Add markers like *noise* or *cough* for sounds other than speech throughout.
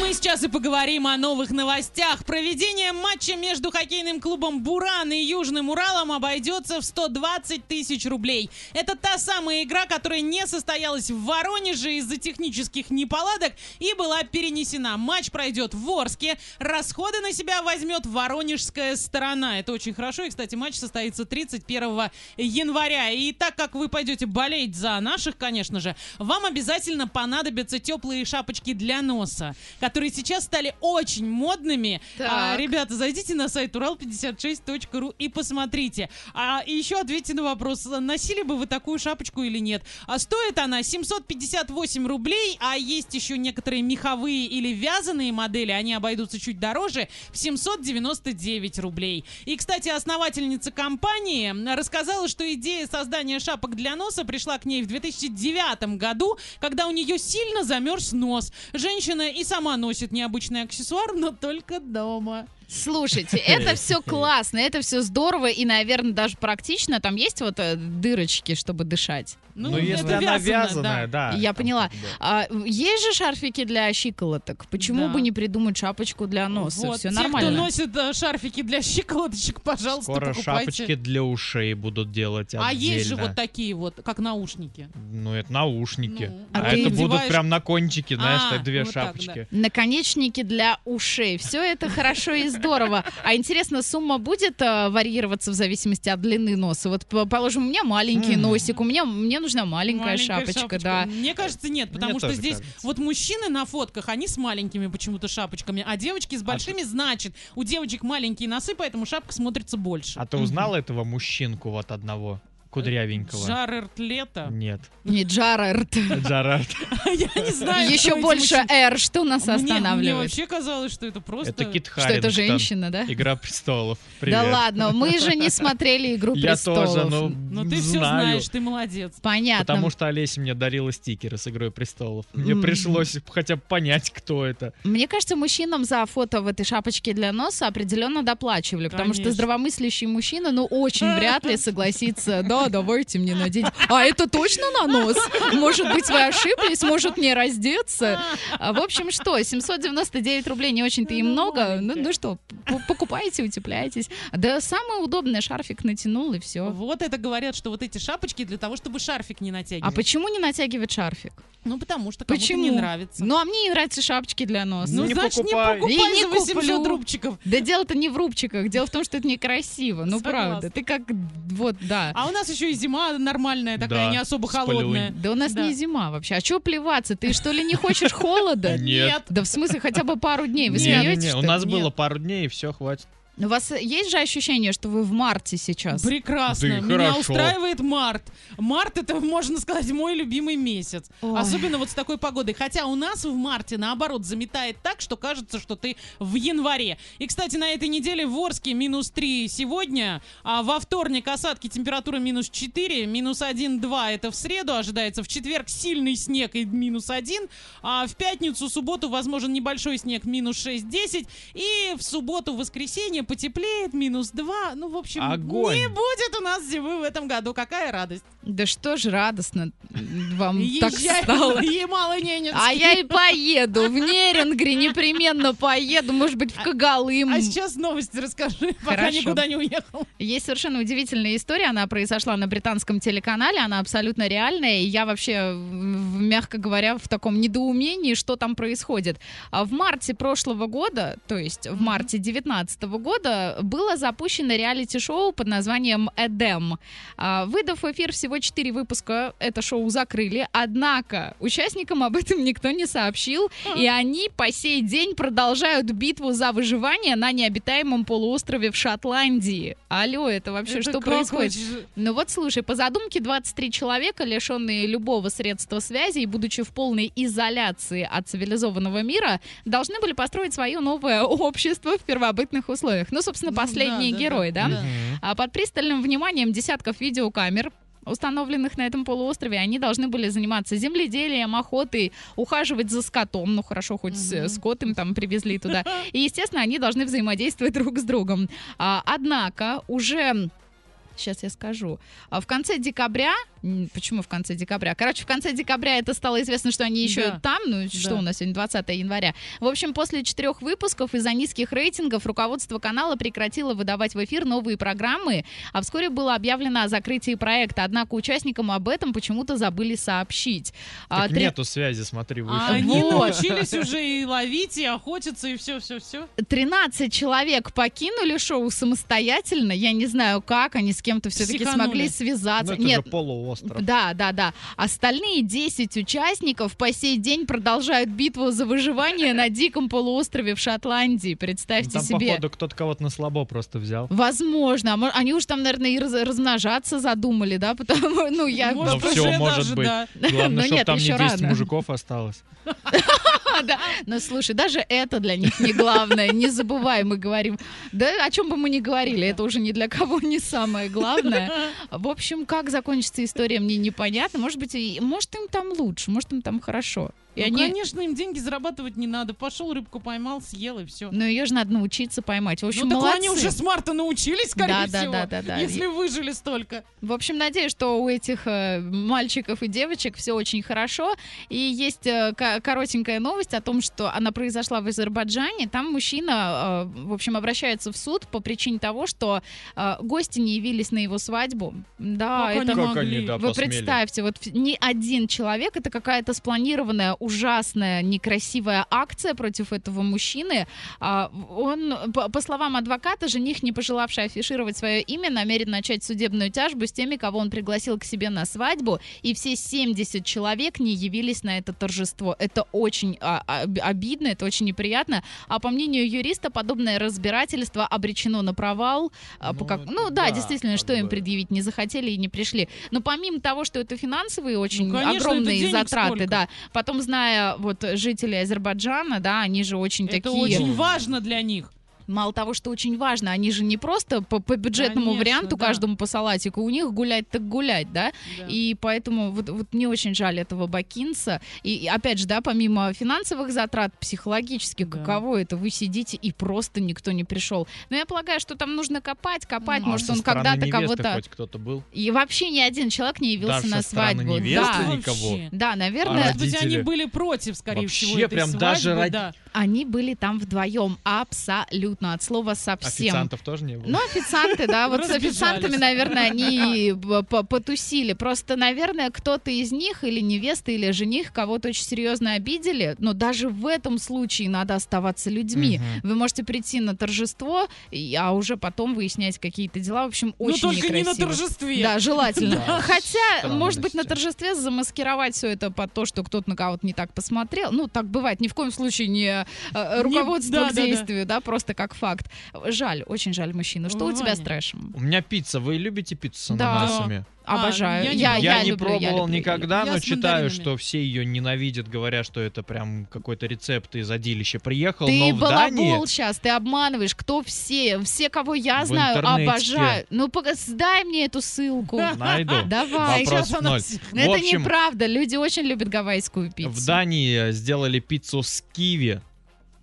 Мы сейчас и поговорим о новых новостях. Проведение матча между хоккейным клубом «Буран» и Южным Уралом обойдется в 120 тысяч рублей. Это та самая игра, которая не состоялась в Воронеже из-за технических неполадок и была перенесена. Матч пройдет в Орске. Расходы на себя возьмет воронежская сторона. Это очень хорошо. И, кстати, матч состоится 31 января. И так как вы пойдете болеть за наших, конечно же, вам обязательно понадобятся теплые шапочки для носа которые сейчас стали очень модными. А, ребята, зайдите на сайт урал56.ру и посмотрите. А и еще ответьте на вопрос, носили бы вы такую шапочку или нет. А стоит она 758 рублей, а есть еще некоторые меховые или вязаные модели, они обойдутся чуть дороже, в 799 рублей. И, кстати, основательница компании рассказала, что идея создания шапок для носа пришла к ней в 2009 году, когда у нее сильно замерз нос. Женщина и сама носит необычный аксессуар, но только дома. Слушайте, это *laughs* все классно, это все здорово и, наверное, даже практично. Там есть вот э, дырочки, чтобы дышать. Ну, если она вязаная, да. Я там поняла. А, есть же шарфики для щиколоток. Почему Да. бы не придумать шапочку для носа? Вот, Все те, нормально. кто носит э, шарфики для щиколоточек, пожалуйста, Скоро покупайте. шапочки для ушей будут делать А есть же отдельно. вот такие вот, как наушники. Ну, это наушники. Ну, а а это будут надеваешь- прям на кончике, знаешь, А, так две вот так, шапочки. Наконечники для ушей. Все это хорошо и *laughs* здорово. А интересно, сумма будет э, варьироваться в зависимости от длины носа? Вот, по- положим, у меня маленький М. носик, у меня мне нужна маленькая, шапочка, да. Мне кажется, нет, потому Мне что здесь кажется. вот мужчины на фотках, они с маленькими почему-то шапочками, а девочки с большими, значит, у девочек маленькие носы, поэтому шапка смотрится больше. А ты узнала этого мужчинку вот одного, кудрявенького? Жарерт лето. Нет. Не Джарард. Джарард. *laughs* Я не знаю. Еще больше. R. Что нас Мне- Мне останавливает? вообще казалось, что это просто... Это Кит Что это женщина, да? Игра престолов. Да ладно, мы же не *laughs* смотрели «Игру Я престолов». тоже, ну, Но ты все знаешь, ты молодец. Понятно. Потому что Олеся мне дарила стикеры с Игрой престолов. Мне пришлось хотя бы понять, кто это. Мне кажется, мужчинам за фото в этой шапочке для носа определенно доплачивали, потому что здравомыслящий мужчина, ну, очень вряд ли *laughs* согласится, да, давайте мне надеть. А это точно на нос? Может быть, вы ошиблись, может мне раздеться? А, В общем, что, 799 рублей не очень-то и Ну, много. Ну, маленькая. ну что, покупайте, утепляйтесь. Да самое удобное, шарфик натянул и все. Вот это говорят, что вот эти шапочки для того, чтобы шарфик не А натягивать. почему не натягивать шарфик? Ну, потому что кому-то Почему? не нравится. Ну, а мне не нравятся шапочки для носа. Ну, не значит, покупай. не покупай И не за 800 куплю. рубчиков. Да дело-то не в рубчиках, дело в том, что это некрасиво, ну Согласна. правда. Ты как, вот, да. А у нас еще и зима нормальная такая, Да, не особо холодная. Да у нас Да. не зима вообще. А чего плеваться? Ты что ли не хочешь холода? Нет. Да в смысле хотя бы пару дней. Вы смеетесь, у нас было пару дней, и все, хватит. У вас есть же ощущение, что вы в марте сейчас? Прекрасно. Да Меня хорошо. устраивает март. Март это, можно сказать, мой любимый месяц. Ой. Особенно вот с такой погодой. Хотя у нас в марте, наоборот, заметает так, что кажется, что ты в январе. И, кстати, на этой неделе в Орске минус 3 сегодня, а во вторник осадки температура минус 4, минус 1-2 это в среду ожидается, в четверг сильный снег и минус 1, а в пятницу, субботу возможен небольшой снег минус 6-10, и в субботу, воскресенье потеплеет минус 2. Ну, в общем, Огонь. не будет у нас зимы в этом году. Какая радость. Да что ж радостно вам так Езжай стало. *laughs* в Ямало-Ненецкий. А я и поеду в Нерингри, непременно поеду, может быть, в Когалым. А сейчас новости расскажи, пока Хорошо. никуда не уехал. Есть совершенно удивительная история, она произошла на британском телеканале, она абсолютно реальная, и я вообще, мягко говоря, в таком недоумении, что там происходит. А В марте прошлого года, то есть в марте 2019 года, было запущено реалити-шоу под названием «Эдем». А, Выдав в эфир всего 4 выпуска, это шоу закрыли, однако участникам об этом никто не сообщил, и они по сей день продолжают битву за выживание на необитаемом полуострове в Шотландии. Алло, это вообще Это что как происходит? же? Ну вот слушай, по задумке 23 человека, лишенные любого средства связи и будучи в полной изоляции от цивилизованного мира, должны были построить свое новое общество в первобытных условиях. Ну, собственно, Ну, последние да, да, герои, да, да? да. А под пристальным вниманием десятков видеокамер установленных на этом полуострове, они должны были заниматься земледелием, охотой, ухаживать за скотом, ну хорошо, хоть Мгм. скот им там привезли туда. И, естественно, они должны взаимодействовать друг с другом. А, однако уже Сейчас я скажу. А В конце декабря Почему в конце декабря? Короче, в конце декабря это стало известно, что они еще Да. там. Ну, что Да. у нас сегодня 20 января. В общем, после четырех выпусков из-за низких рейтингов руководство канала прекратило выдавать в эфир новые программы, а вскоре было объявлено о закрытии проекта. Однако участникам об этом почему-то забыли сообщить. А, Так три- нету связи, смотри, А выше. они Вот. научились уже и ловить, и охотиться, и все-все-все. 13 человек покинули шоу самостоятельно. Я не знаю, как они с кем-то все-таки Психанули. смогли Ну, связаться. это Нет, же полуостров. Да, да, да. Остальные 10 участников по сей день продолжают битву за выживание на диком полуострове в Шотландии. Представьте Там, себе. походу, кто-то кого-то на слабо просто взял. Возможно. А Они уж там, наверное, и раз- размножаться задумали, да? *laughs* Потому, ну, я... Может, Ну, уже может даже, быть. да. Главное, *laughs* Ну чтобы нет, там не еще 10 рано. мужиков осталось. *laughs* Да. Ну, слушай, даже это для них не главное. Не забывай, мы говорим. Да о чем бы мы ни говорили, это уже ни для кого не самое главное. В общем, как закончится история, мне непонятно. Может быть, и- может им там лучше, может им там хорошо. И Ну, они... конечно, им деньги зарабатывать не надо. Пошел, рыбку поймал, съел, и все. Но ее же надо научиться поймать. В общем, ну, так молодцы. они уже с марта научились, скорее Да, да, всего. да, да, да. Если выжили столько. В общем, надеюсь, что у этих э, мальчиков и девочек все очень хорошо. И есть э, ко- коротенькая новость о том, что она произошла в Азербайджане. Там мужчина, э, в общем, обращается в суд по причине того, что э, гости не явились на его свадьбу. Да, Как это они Как могли? они, да, Вы посмели. представьте, вот ни один человек, это какая-то спланированная, ужасная, некрасивая акция против этого мужчины. А, Он, по, словам адвоката, жених, не пожелавший афишировать свое имя, намерен начать судебную тяжбу с теми, кого он пригласил к себе на свадьбу, и все 70 человек не явились на это торжество. Это очень а, об- обидно, это очень неприятно. А по мнению юриста, подобное разбирательство обречено на провал. А, по Ну, как- ну да, да, действительно, что им бы. предъявить не захотели и не пришли. Но помимо того, что это финансовые очень Ну, конечно, огромные затраты, сколько. да. Потом, зная вот жителей Азербайджана, да, они же очень Это такие. очень важно для них. Мало того, что очень важно, они же не просто по, по бюджетному Конечно, варианту да. каждому по салатику, у них гулять так гулять, да. Да. И поэтому вот, вот мне очень жаль этого Бакинса. И, и опять же, да, помимо финансовых затрат, психологически, Да. каково это? Вы сидите и просто никто не пришел. Но я полагаю, что там нужно копать, копать. Ну, А Может, со он когда-то кого-то... хоть кто-то был? И вообще ни один человек не явился Даже на свадьбу. невесты Да. никого? Да, наверное, А Может быть, они были против, скорее Вообще всего, этой прям свадьбы, даже да. Они были там вдвоем. Абсолютно. От слова совсем. Официантов тоже не было? Ну, официанты, да, вот с официантами, наверное, они потусили. Просто, наверное, кто-то из них, или невеста, или жених, кого-то очень серьезно обидели. Но даже в этом случае надо оставаться людьми. Вы можете прийти на торжество, и- а уже потом выяснять какие-то дела. В общем, Но очень Ну, только не на торжестве. Да, желательно. Да, Хотя, может быть, на торжестве замаскировать все это под то, что кто-то на кого-то не так посмотрел. Ну, так бывает. Ни в коем случае не э, руководство да, к да, да. действию, да, просто как факт. Жаль, очень жаль мужчину. Что у тебя с трэшем? У меня пицца. Вы любите пиццу с Да. ананасами? А, Обожаю. я не Я, пробовала. Я, я не люблю, я пробовал люблю, никогда, Я но читаю, что все ее ненавидят, говорят, что это прям какой-то рецепт из одилища приехал. Ты но в Дании... сейчас, ты обманываешь. Кто все? Все, кого я В знаю, интернете. обожаю. Ну, дай мне эту ссылку. Найду. Давай. Вопрос Сейчас в ноль. это неправда. Люди очень любят гавайскую пиццу. в Дании сделали пиццу с киви.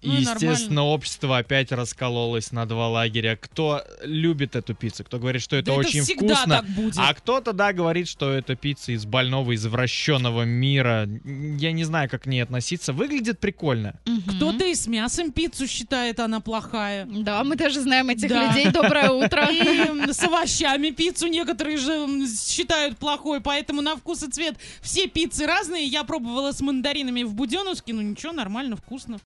И, Ну, естественно, общество опять раскололось на два лагеря. Кто любит эту пиццу, кто говорит, что это Да очень всегда вкусно, так будет. а кто-то, да, говорит, что это пицца из больного, извращенного мира. Я не знаю, как к ней относиться. Выглядит прикольно. Мгм. Кто-то и с мясом пиццу считает, она плохая. Да, мы даже знаем этих Да. людей. Доброе утро. И с овощами пиццу некоторые же считают плохой, поэтому на вкус и цвет все пиццы разные. Я пробовала с мандаринами в Буденовске, ну ничего, нормально, вкусно.